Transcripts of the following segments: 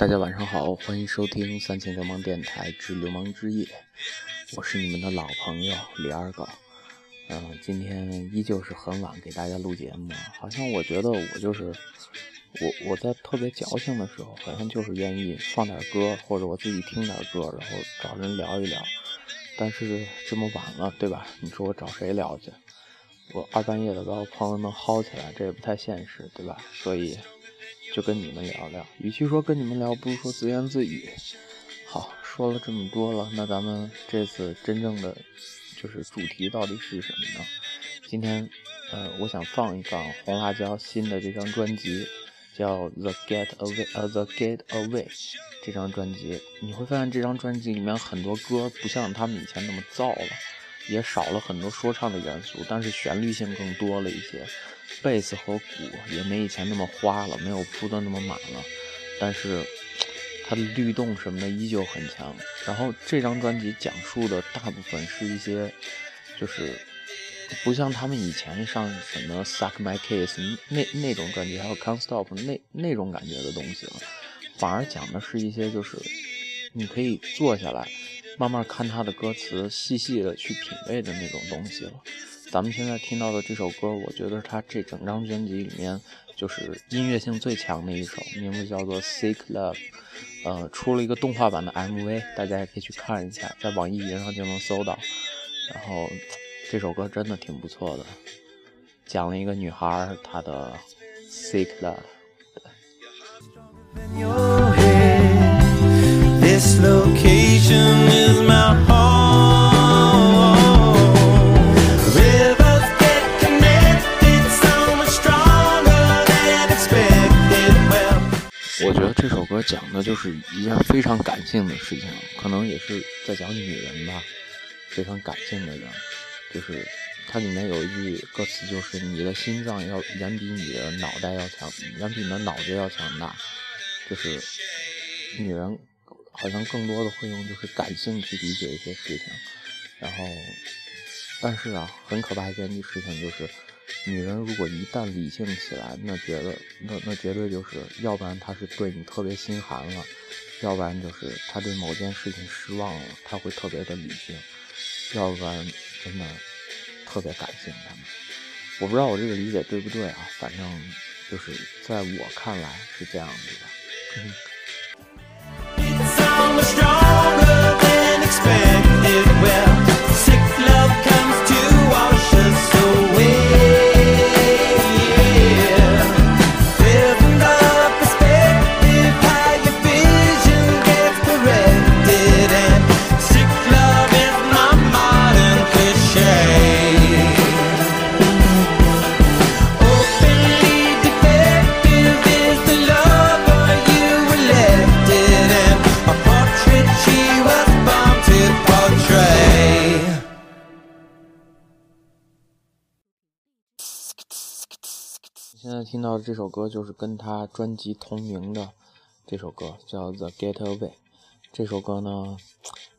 大家晚上好，欢迎收听三千流氓电台之流氓之夜，我是你们的老朋友李二狗。嗯，今天依旧是很晚给大家录节目，好像我觉得我就是我我在特别矫情的时候，好像就是愿意放点歌，或者我自己听点歌，然后找人聊一聊。但是这么晚了，对吧？你说我找谁聊去？我二半夜的把我朋友们薅起来，这也不太现实，对吧？所以。就跟你们聊聊，与其说跟你们聊，不如说自言自语。好，说了这么多了，那咱们这次真正的就是主题到底是什么呢？今天，呃，我想放一放红辣椒新的这张专辑，叫《The Get Away》呃，《The Get Away》这张专辑，你会发现这张专辑里面很多歌不像他们以前那么燥了，也少了很多说唱的元素，但是旋律性更多了一些。贝斯和鼓也没以前那么花了，没有铺的那么满了，但是它的律动什么的依旧很强。然后这张专辑讲述的大部分是一些，就是不像他们以前上什么 Suck My Kiss 那那种专辑，还有 Can't Stop 那那种感觉的东西了，反而讲的是一些就是你可以坐下来慢慢看他的歌词，细细的去品味的那种东西了。咱们现在听到的这首歌，我觉得它这整张专辑里面就是音乐性最强的一首，名字叫做《Sick Love》，呃，出了一个动画版的 MV，大家也可以去看一下，在网易云上就能搜到。然后这首歌真的挺不错的，讲了一个女孩她的 Sick Love。讲的就是一件非常感性的事情，可能也是在讲女人吧，非常感性的人，就是它里面有一句歌词，就是你的心脏要远比你的脑袋要强，远比你的脑子要强大，就是女人好像更多的会用就是感性去理解一些事情，然后，但是啊，很可怕一件事情就是。女人如果一旦理性起来，那觉得那那绝对就是，要不然她是对你特别心寒了，要不然就是她对某件事情失望了，她会特别的理性，要不然真的特别感性。他们，我不知道我这个理解对不对啊，反正就是在我看来是这样子的。这首歌就是跟他专辑同名的这首歌，叫《The Getaway》。这首歌呢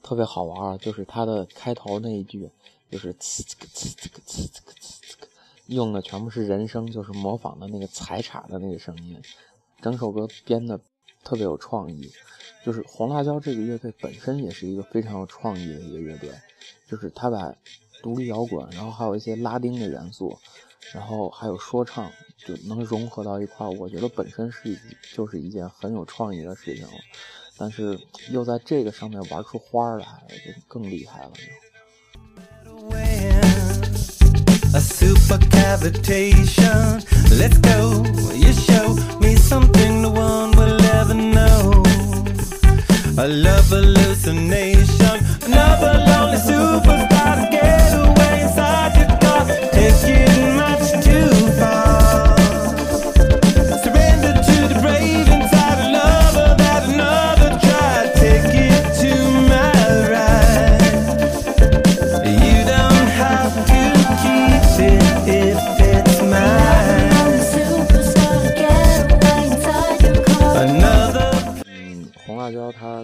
特别好玩，就是它的开头那一句，就是呲呲呲呲呲呲呲用的全部是人声，就是模仿的那个踩镲的那个声音。整首歌编的特别有创意，就是红辣椒这个乐队本身也是一个非常有创意的一个乐队，就是他把独立摇滚，然后还有一些拉丁的元素。然后还有说唱，就能融合到一块儿，我觉得本身是就是一件很有创意的事情了。但是又在这个上面玩出花来，就更厉害了。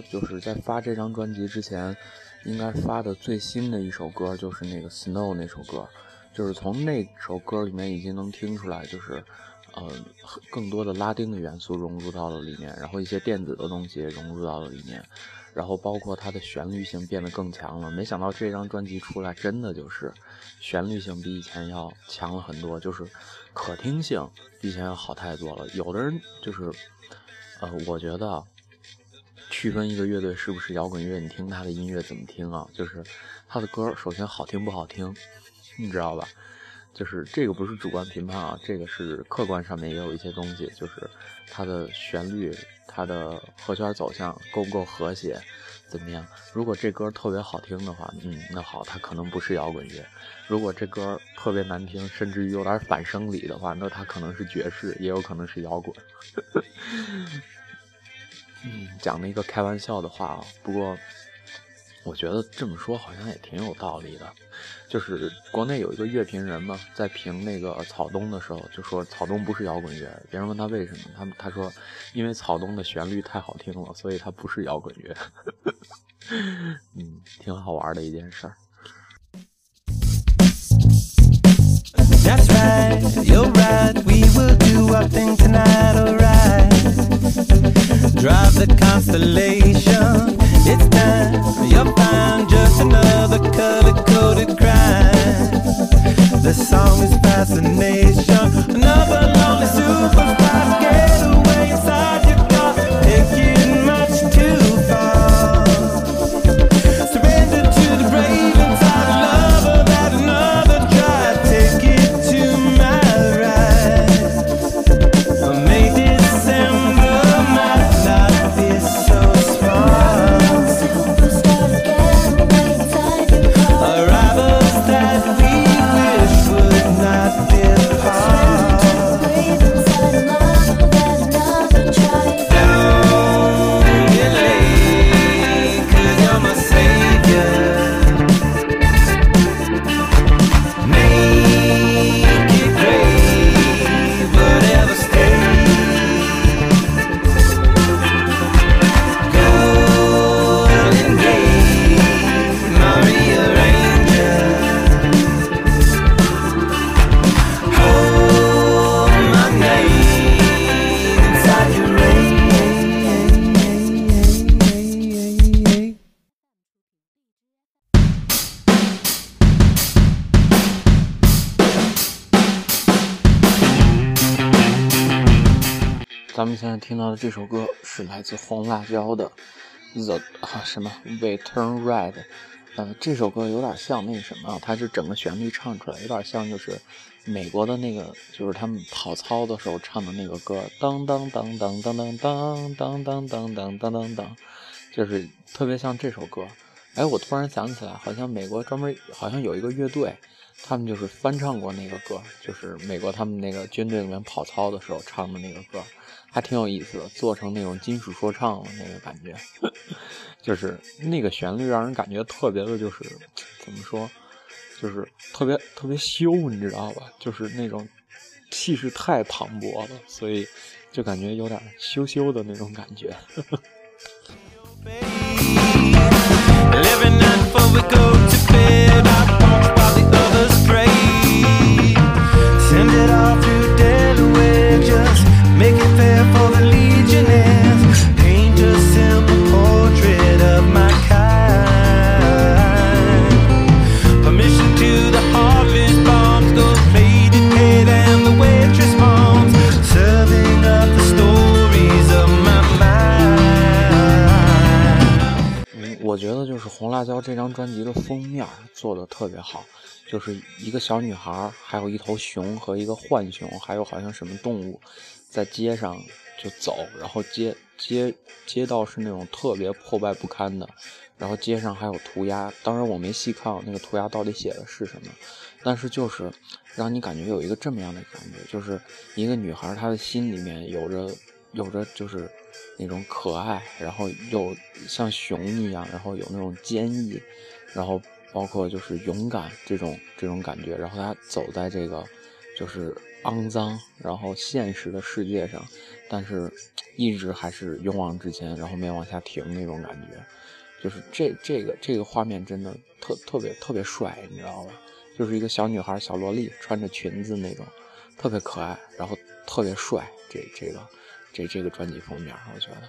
就是在发这张专辑之前，应该发的最新的一首歌就是那个《Snow》那首歌，就是从那首歌里面已经能听出来，就是，呃更多的拉丁的元素融入到了里面，然后一些电子的东西融入到了里面，然后包括它的旋律性变得更强了。没想到这张专辑出来，真的就是旋律性比以前要强了很多，就是可听性比以前要好太多了。有的人就是，呃，我觉得区分一个乐队是不是摇滚乐，你听他的音乐怎么听啊？就是他的歌首先好听不好听，你知道吧？就是这个不是主观评判啊，这个是客观上面也有一些东西，就是它的旋律、它的和弦走向够不够和谐，怎么样？如果这歌特别好听的话，嗯，那好，它可能不是摇滚乐；如果这歌特别难听，甚至于有点反生理的话，那它可能是爵士，也有可能是摇滚。嗯，讲了一个开玩笑的话啊，不过。我觉得这么说好像也挺有道理的，就是国内有一个乐评人嘛，在评那个草东的时候，就说草东不是摇滚乐。别人问他为什么，他他说，因为草东的旋律太好听了，所以他不是摇滚乐。嗯，挺好玩的一件事儿。That's right, you're right. We will do our thing tonight, alright. Drive the constellation. It's time, You're fine. just another color coded crime. The song is fascination. Another lonely superstar getaway inside. 这首歌是来自红辣椒的《The》啊什么《We Turn Red》，呃，这首歌有点像那什么，它是整个旋律唱出来，有点像就是美国的那个，就是他们跑操的时候唱的那个歌，当当当当当当当当当当当当当当，就是特别像这首歌。哎，我突然想起来，好像美国专门好像有一个乐队，他们就是翻唱过那个歌，就是美国他们那个军队里面跑操的时候唱的那个歌，还挺有意思的，做成那种金属说唱的那个感觉，就是那个旋律让人感觉特别的，就是怎么说，就是特别特别羞，你知道吧？就是那种气势太磅礴了，所以就感觉有点羞羞的那种感觉。专辑的封面做的特别好，就是一个小女孩，还有一头熊和一个浣熊，还有好像什么动物，在街上就走，然后街街街道是那种特别破败不堪的，然后街上还有涂鸦，当然我没细看那个涂鸦到底写的是什么，但是就是让你感觉有一个这么样的感觉，就是一个女孩她的心里面有着有着就是那种可爱，然后又像熊一样，然后有那种坚毅，然后包括就是勇敢这种这种感觉，然后她走在这个就是肮脏然后现实的世界上，但是一直还是勇往直前，然后没往下停那种感觉，就是这这个这个画面真的特特别特别帅，你知道吧？就是一个小女孩小萝莉穿着裙子那种，特别可爱，然后特别帅。这这个这这个专辑封面，我觉得。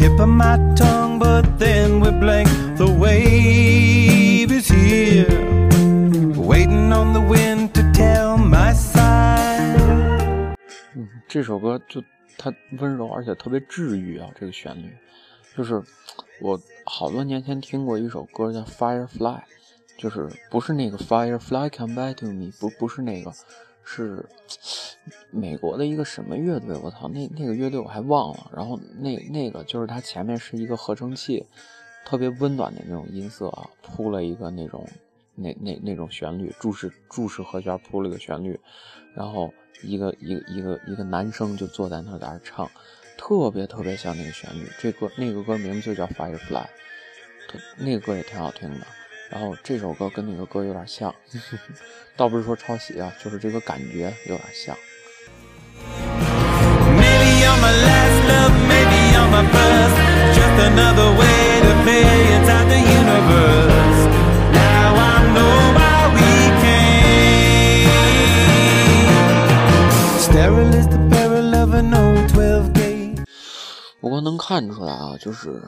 tip of my tongue, but then we blank. The wave is here. Waiting on the wind to tell my side. 嗯，这首歌就它温柔而且特别治愈啊，这个旋律，就是我好多年前听过一首歌叫《Firefly》，就是不是那个 Firefly Come Back to Me，不不是那个，是美国的一个什么乐队，我操，那那个乐队我还忘了。然后那那个就是它前面是一个合成器，特别温暖的那种音色啊，铺了一个那种那那那种旋律，注释注释和弦铺了个旋律，然后一个一个一个一个男生就坐在那儿在那儿唱，特别特别像那个旋律。这歌那个歌名字就叫 Firefly，那个歌也挺好听的。然后这首歌跟那个歌有点像，倒不是说抄袭啊，就是这个感觉有点像。Maybe 不过能看出来啊，就是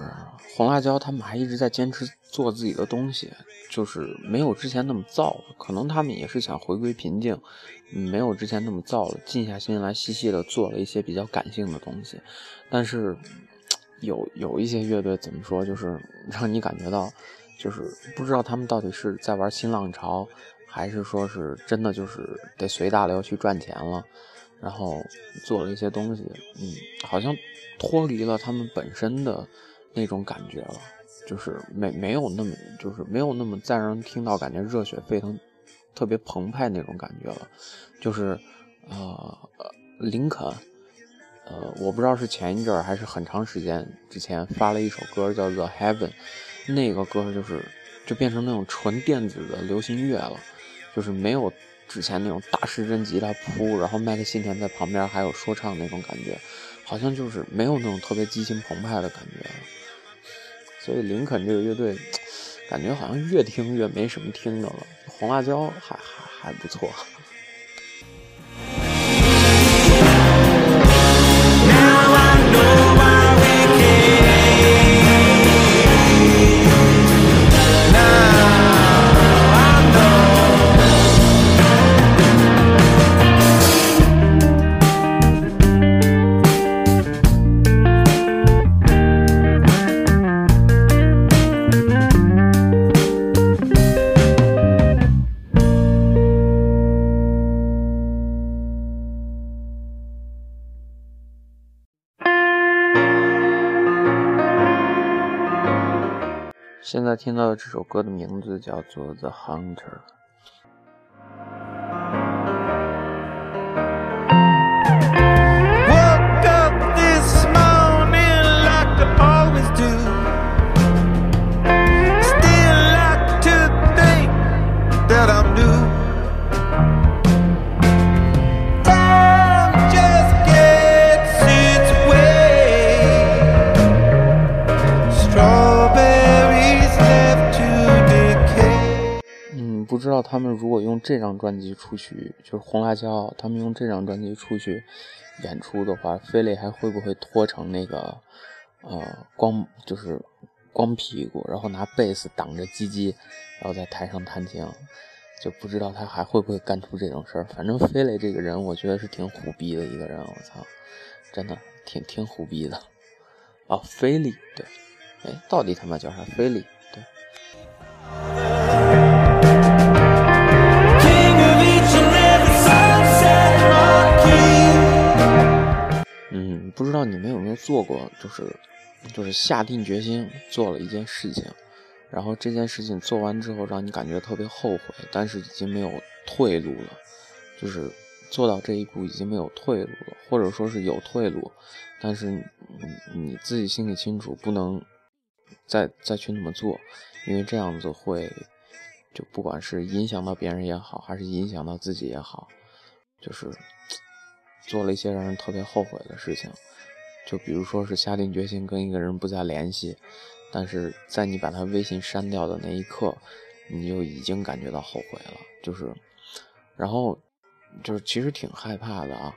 红辣椒他们还一直在坚持做自己的东西，就是没有之前那么燥。可能他们也是想回归平静，没有之前那么燥了，静下心来细细的做了一些比较感性的东西。但是有有一些乐队怎么说，就是让你感觉到，就是不知道他们到底是在玩新浪潮，还是说是真的就是得随大流去赚钱了。然后做了一些东西，嗯，好像脱离了他们本身的那种感觉了，就是没没有那么，就是没有那么再让人听到感觉热血沸腾、特别澎湃那种感觉了，就是呃，林肯，呃，我不知道是前一阵儿还是很长时间之前发了一首歌叫《The Heaven》，那个歌就是就变成那种纯电子的流行乐了，就是没有之前那种大师真吉他铺，然后麦克信田在旁边还有说唱那种感觉，好像就是没有那种特别激情澎湃的感觉了。所以林肯这个乐队，感觉好像越听越没什么听的了。红辣椒还还还不错。听到的这首歌的名字叫做《The Hunter》。他们如果用这张专辑出去，就是红辣椒，他们用这张专辑出去演出的话，飞磊还会不会拖成那个呃光就是光屁股，然后拿贝斯挡着鸡鸡，然后在台上弹琴，就不知道他还会不会干出这种事儿。反正飞磊这个人，我觉得是挺虎逼的一个人，我操，真的挺挺虎逼的。哦，菲利，对，哎，到底他妈叫啥？菲利，对。不知道你们有没有做过，就是就是下定决心做了一件事情，然后这件事情做完之后，让你感觉特别后悔，但是已经没有退路了，就是做到这一步已经没有退路了，或者说是有退路，但是你自己心里清楚，不能再再去那么做，因为这样子会就不管是影响到别人也好，还是影响到自己也好，就是做了一些让人特别后悔的事情。就比如说是下定决心跟一个人不再联系，但是在你把他微信删掉的那一刻，你就已经感觉到后悔了。就是，然后就是其实挺害怕的啊，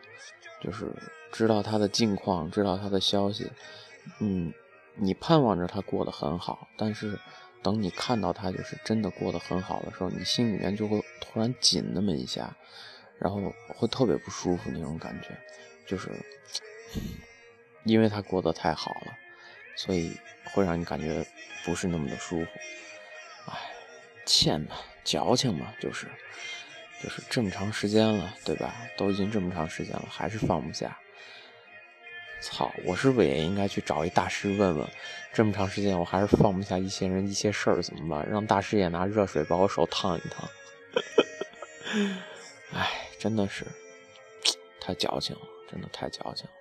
就是知道他的近况，知道他的消息，嗯，你盼望着他过得很好，但是等你看到他就是真的过得很好的时候，你心里面就会突然紧那么一下，然后会特别不舒服那种感觉，就是因为他过得太好了，所以会让你感觉不是那么的舒服。唉，欠嘛，矫情嘛，就是就是这么长时间了，对吧？都已经这么长时间了，还是放不下。操，我是不是也应该去找一大师问问？这么长时间，我还是放不下一些人、一些事儿，怎么办？让大师也拿热水把我手烫一烫。唉，真的是 太矫情了，真的太矫情了。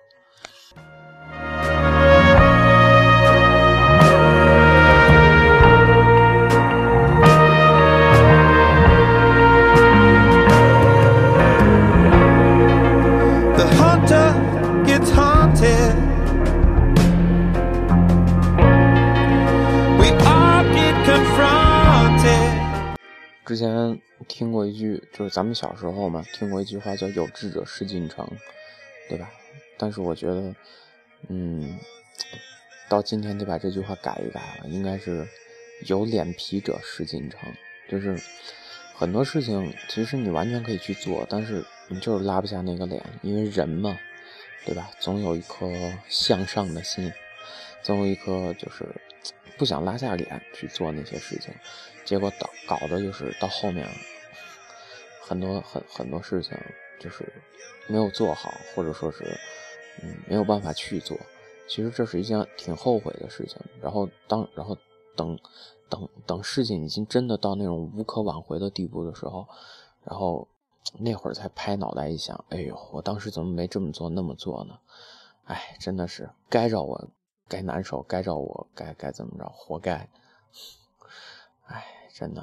之前听过一句，就是咱们小时候嘛，听过一句话叫“有志者事竟成”，对吧？但是我觉得，嗯，到今天得把这句话改一改了，应该是“有脸皮者事竟成”。就是很多事情，其实你完全可以去做，但是你就是拉不下那个脸，因为人嘛，对吧？总有一颗向上的心，总有一颗就是不想拉下脸去做那些事情，结果等搞的就是到后面很多很很多事情就是没有做好，或者说是嗯没有办法去做。其实这是一件挺后悔的事情。然后当然后等等等事情已经真的到那种无可挽回的地步的时候，然后那会儿才拍脑袋一想，哎呦，我当时怎么没这么做那么做呢？哎，真的是该着我该难受，该着我该该怎么着，活该。真的，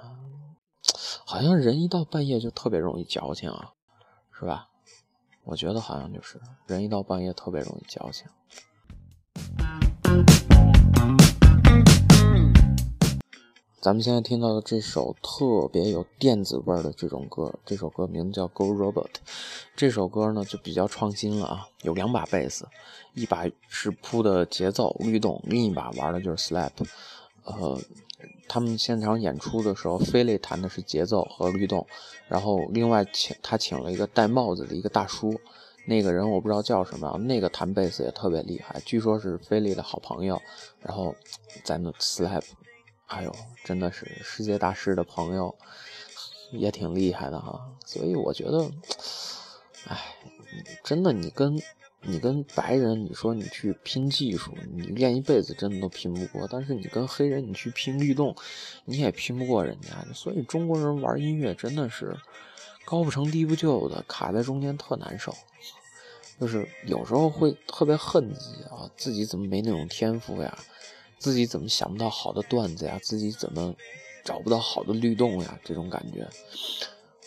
好像人一到半夜就特别容易矫情啊，是吧？我觉得好像就是人一到半夜特别容易矫情。咱们现在听到的这首特别有电子味儿的这种歌，这首歌名字叫《Go Robot》。这首歌呢就比较创新了啊，有两把贝斯，一把是铺的节奏律动，另一把玩的就是 slap。呃，他们现场演出的时候，飞利弹的是节奏和律动，然后另外请他请了一个戴帽子的一个大叔，那个人我不知道叫什么，那个弹贝斯也特别厉害，据说是飞利的好朋友，然后在那 slap。哎呦，真的是世界大师的朋友，也挺厉害的哈。所以我觉得，哎，真的，你跟你跟白人，你说你去拼技术，你练一辈子真的都拼不过。但是你跟黑人，你去拼律动，你也拼不过人家。所以中国人玩音乐真的是高不成低不就的，卡在中间特难受。就是有时候会特别恨自己啊，自己怎么没那种天赋呀？自己怎么想不到好的段子呀？自己怎么找不到好的律动呀？这种感觉，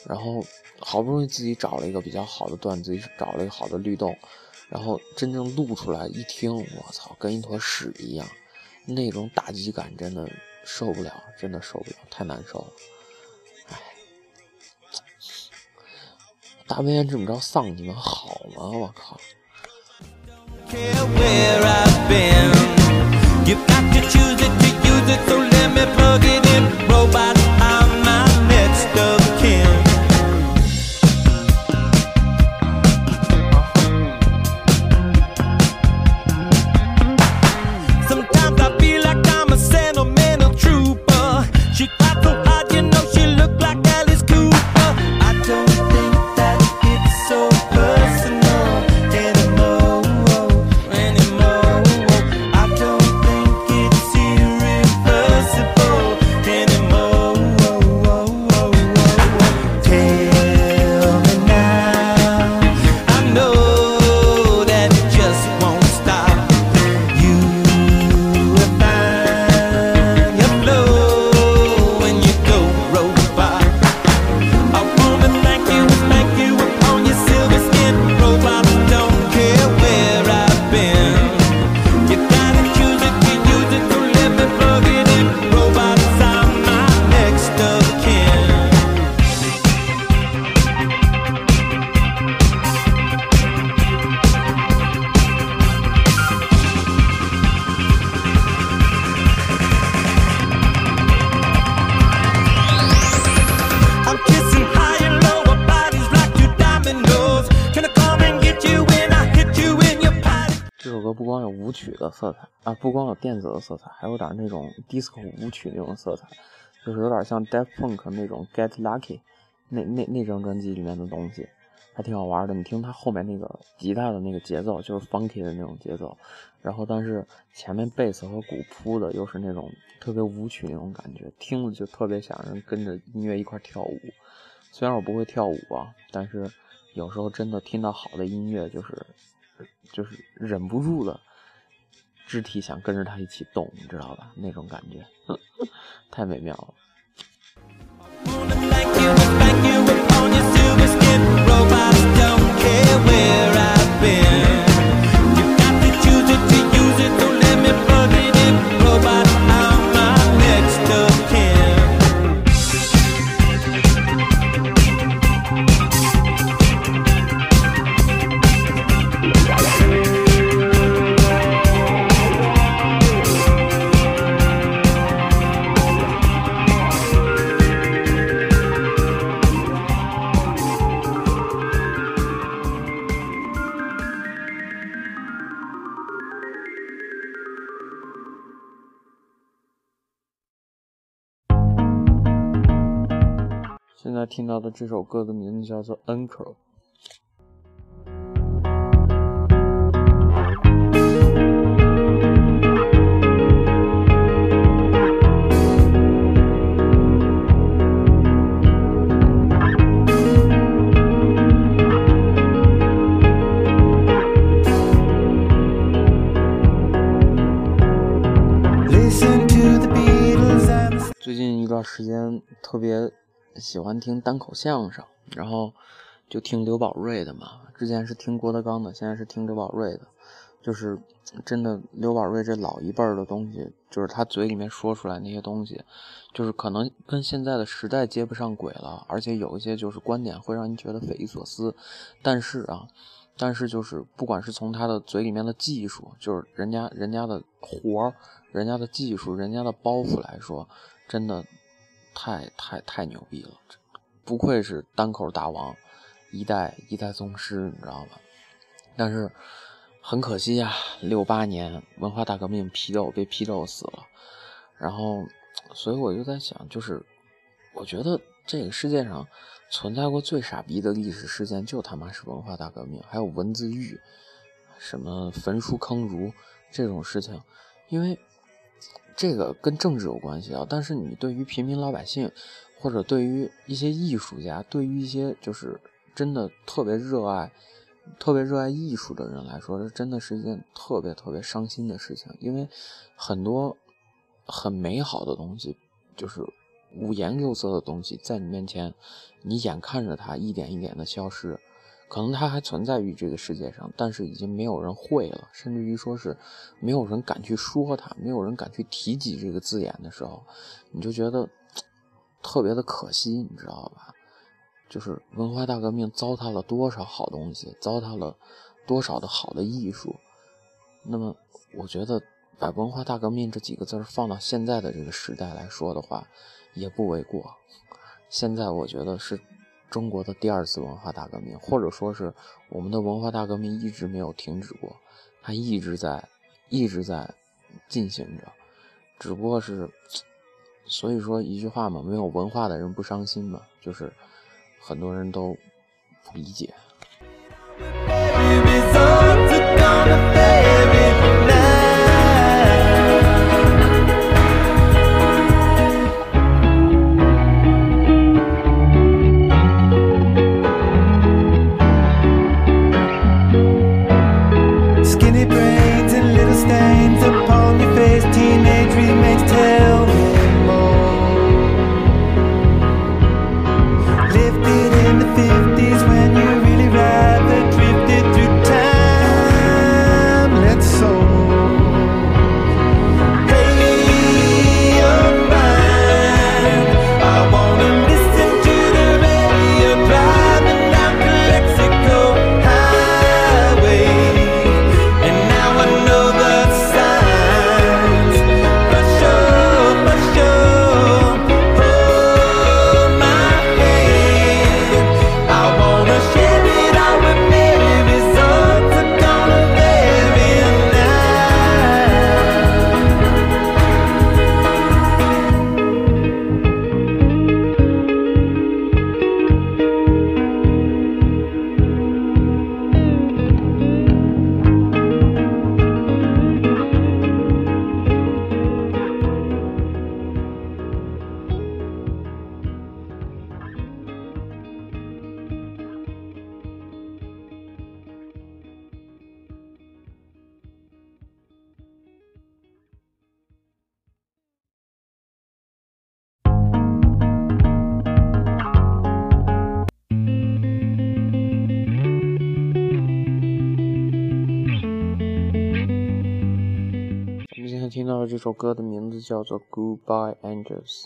然后好不容易自己找了一个比较好的段子，找了一个好的律动，然后真正录出来一听，我操，跟一坨屎一样，那种打击感真的受不了，真的受不了，太难受了。唉，大半夜这么着丧，你们好吗？我靠！care where I've been. You've got to choose it to use it, so let me plug it in. Robots 色彩，还有点那种 disco 舞曲那种色彩，就是有点像 Daft Punk 那种 Get Lucky 那那那张专辑里面的东西，还挺好玩的。你听它后面那个吉他的那个节奏，就是 funky 的那种节奏，然后但是前面贝斯和鼓铺的又是那种特别舞曲那种感觉，听着就特别想人跟着音乐一块跳舞。虽然我不会跳舞啊，但是有时候真的听到好的音乐，就是就是忍不住的肢体想跟着他一起动，你知道吧？那种感觉，太美妙了。在听到的这首歌的名字叫做《Uncle》。最近一段时间特别喜欢听单口相声，然后就听刘宝瑞的嘛。之前是听郭德纲的，现在是听刘宝瑞的。就是真的，刘宝瑞这老一辈儿的东西，就是他嘴里面说出来那些东西，就是可能跟现在的时代接不上轨了，而且有一些就是观点会让你觉得匪夷所思。但是啊，但是就是不管是从他的嘴里面的技术，就是人家人家的活儿。人家的技术，人家的包袱来说，真的太太太牛逼了，不愧是单口大王，一代一代宗师，你知道吧？但是很可惜呀、啊，六八年文化大革命批斗被批斗死了，然后所以我就在想，就是我觉得这个世界上存在过最傻逼的历史事件，就他妈是文化大革命，还有文字狱，什么焚书坑儒这种事情，因为。这个跟政治有关系啊，但是你对于平民老百姓，或者对于一些艺术家，对于一些就是真的特别热爱、特别热爱艺术的人来说，这真的是一件特别特别伤心的事情。因为很多很美好的东西，就是五颜六色的东西，在你面前，你眼看着它一点一点的消失。可能它还存在于这个世界上，但是已经没有人会了，甚至于说是没有人敢去说它，没有人敢去提及这个字眼的时候，你就觉得特别的可惜，你知道吧？就是文化大革命糟蹋了多少好东西，糟蹋了多少的好的艺术。那么，我觉得把文化大革命这几个字放到现在的这个时代来说的话，也不为过。现在我觉得是中国的第二次文化大革命，或者说是我们的文化大革命一直没有停止过，它一直在，一直在进行着，只不过是，所以说一句话嘛，没有文化的人不伤心嘛，就是很多人都不理解。这首歌的名字叫做《Goodbye Angels》。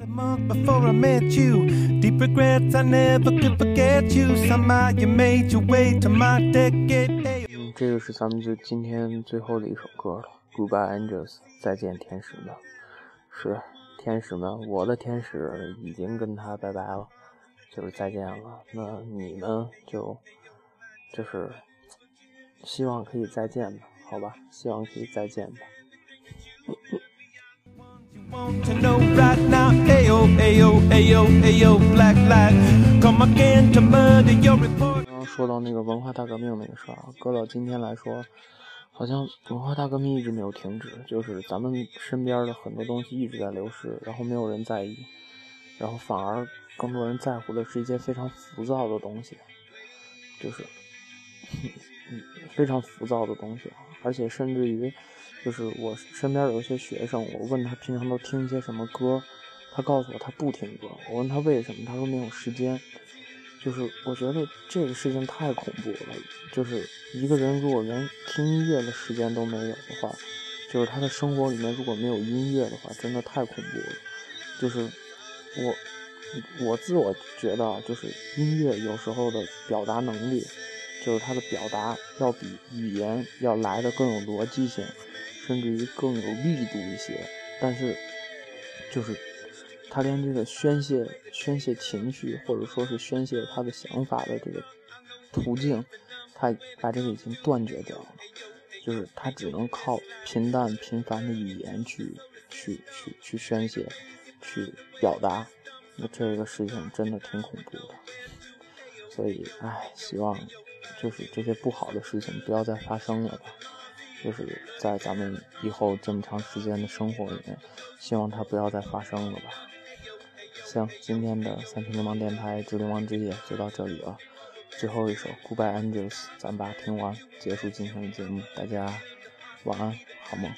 A month before I met you, deep regrets I never could forget you. Somehow you made your way to my decade. 嗯，这个是咱们就今天最后的一首歌了，《Goodbye Angels》，再见天使们。是天使们，我的天使已经跟他拜拜了，就是再见了。那你们就就是希望可以再见吧，好吧，希望可以再见吧。刚刚说到那个文化大革命那个事儿啊，搁到今天来说，好像文化大革命一直没有停止，就是咱们身边的很多东西一直在流失，然后没有人在意，然后反而更多人在乎的是一些非常浮躁的东西，就是 非常浮躁的东西啊，而且甚至于就是我身边有一些学生，我问他平常都听一些什么歌，他告诉我他不听歌，我问他为什么，他说没有时间。就是我觉得这个事情太恐怖了，就是一个人如果连听音乐的时间都没有的话，就是他的生活里面如果没有音乐的话，真的太恐怖了。就是我我自我觉得，就是音乐有时候的表达能力，就是它的表达要比语言要来的更有逻辑性，甚至于更有力度一些。但是就是他连这个宣泄宣泄情绪，或者说是宣泄他的想法的这个途径，他把这个已经断绝掉了。就是他只能靠平淡平凡的语言去去去去宣泄，去表达。那这个事情真的挺恐怖的。所以，唉，希望就是这些不好的事情不要再发生了吧。就是在咱们以后这么长时间的生活里面，希望它不要再发生了吧。行，今天的三平流氓电台之流氓之夜就到这里了。最后一首《Goodbye Angels》，咱把它听完，结束今天的节目。大家晚安，好梦。